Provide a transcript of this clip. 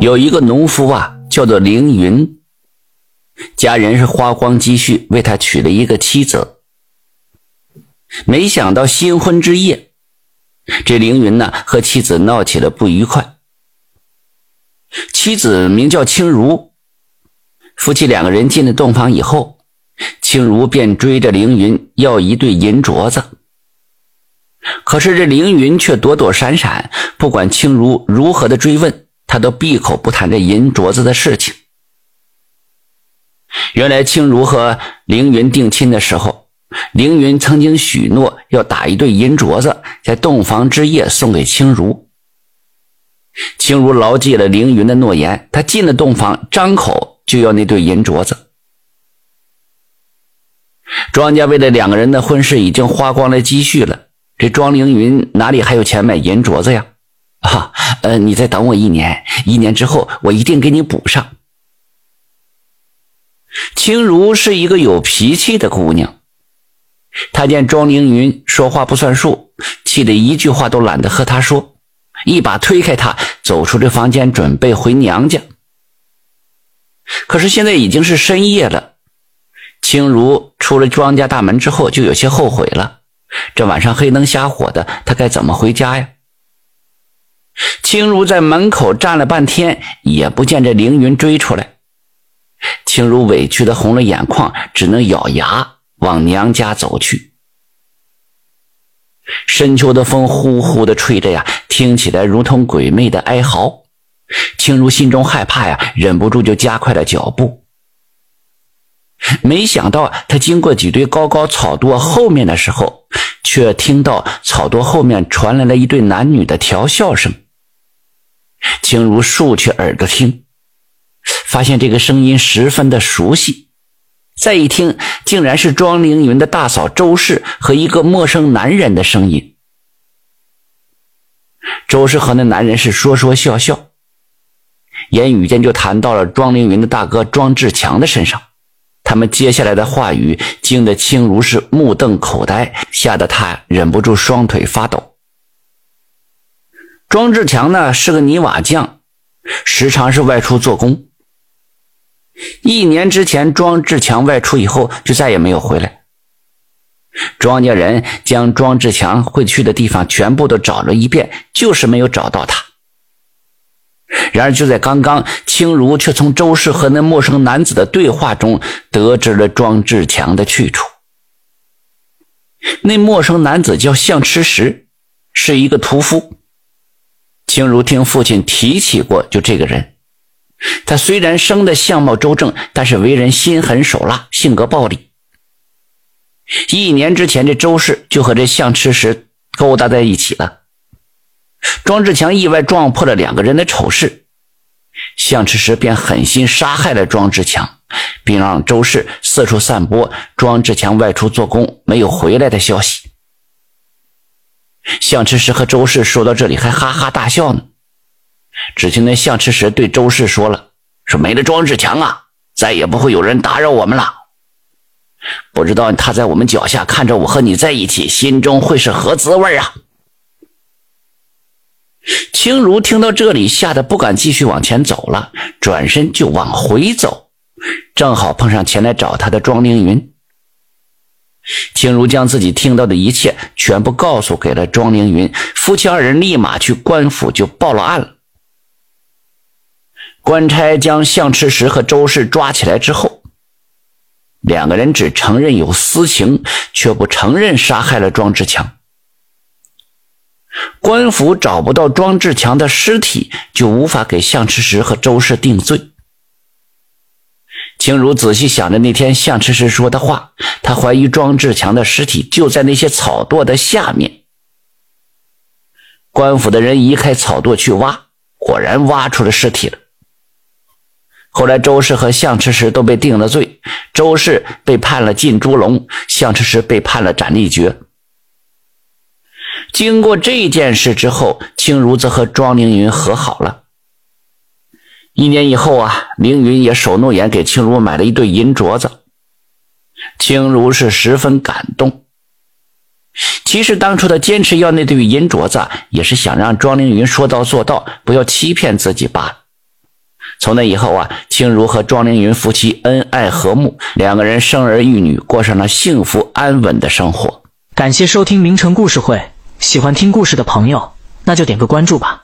有一个农夫啊，叫做凌云，家人是花光积蓄为他娶了一个妻子。没想到新婚之夜，这凌云呢和妻子闹起了不愉快。妻子名叫青如，夫妻两个人进了洞房以后，青如便追着凌云要一对银镯子。可是这凌云却躲躲闪闪，不管青如如何的追问。他都闭口不谈这银镯子的事情。原来青如和凌云定亲的时候，凌云曾经许诺要打一对银镯子，在洞房之夜送给青如。青如牢记了凌云的诺言，他进了洞房，张口就要那对银镯子。庄家为了两个人的婚事已经花光了积蓄了，这庄凌云哪里还有钱买银镯子呀？啊，呃，你再等我一年，一年之后我一定给你补上。青如是一个有脾气的姑娘，她见庄凌云说话不算数，气得一句话都懒得和他说，一把推开他，走出这房间，准备回娘家。可是现在已经是深夜了，青如出了庄家大门之后，就有些后悔了。这晚上黑灯瞎火的，她该怎么回家呀？青如在门口站了半天，也不见这凌云追出来。青如委屈的红了眼眶，只能咬牙往娘家走去。深秋的风呼呼的吹着呀，听起来如同鬼魅的哀嚎。青如心中害怕呀，忍不住就加快了脚步。没想到，他经过几堆高高草垛后面的时候，却听到草垛后面传来了一对男女的调笑声。青如竖起耳朵听，发现这个声音十分的熟悉。再一听，竟然是庄凌云的大嫂周氏和一个陌生男人的声音。周氏和那男人是说说笑笑，言语间就谈到了庄凌云的大哥庄志强的身上。他们接下来的话语惊得青如是目瞪口呆，吓得他忍不住双腿发抖。庄志强呢是个泥瓦匠，时常是外出做工。一年之前，庄志强外出以后就再也没有回来。庄家人将庄志强会去的地方全部都找了一遍，就是没有找到他。然而就在刚刚，青如却从周氏和那陌生男子的对话中得知了庄志强的去处。那陌生男子叫向吃石，是一个屠夫。青如听父亲提起过，就这个人，他虽然生的相貌周正，但是为人心狠手辣，性格暴戾。一年之前，这周氏就和这向吃石勾搭在一起了。庄志强意外撞破了两个人的丑事，向吃石便狠心杀害了庄志强，并让周氏四处散播庄志强外出做工没有回来的消息。向吃石和周氏说到这里还哈哈大笑呢。只听那向吃石对周氏说了：“说没了庄志强啊，再也不会有人打扰我们了。不知道他在我们脚下看着我和你在一起，心中会是何滋味啊？”青如听到这里，吓得不敢继续往前走了，转身就往回走，正好碰上前来找他的庄凌云。青如将自己听到的一切全部告诉给了庄凌云，夫妻二人立马去官府就报了案了。官差将向赤石和周氏抓起来之后，两个人只承认有私情，却不承认杀害了庄志强。官府找不到庄志强的尸体，就无法给向赤石和周氏定罪。青如仔细想着那天向赤石说的话，他怀疑庄志强的尸体就在那些草垛的下面。官府的人移开草垛去挖，果然挖出了尸体了。后来周氏和向赤石都被定了罪，周氏被判了进猪笼，向赤石被判了斩立决。经过这件事之后，青如则和庄凌云和好了。一年以后啊，凌云也守诺言，给青如买了一对银镯子。青如是十分感动。其实当初他坚持要那对银镯子，也是想让庄凌云说到做到，不要欺骗自己罢了。从那以后啊，青如和庄凌云夫妻恩爱和睦，两个人生儿育女，过上了幸福安稳的生活。感谢收听名城故事会，喜欢听故事的朋友，那就点个关注吧。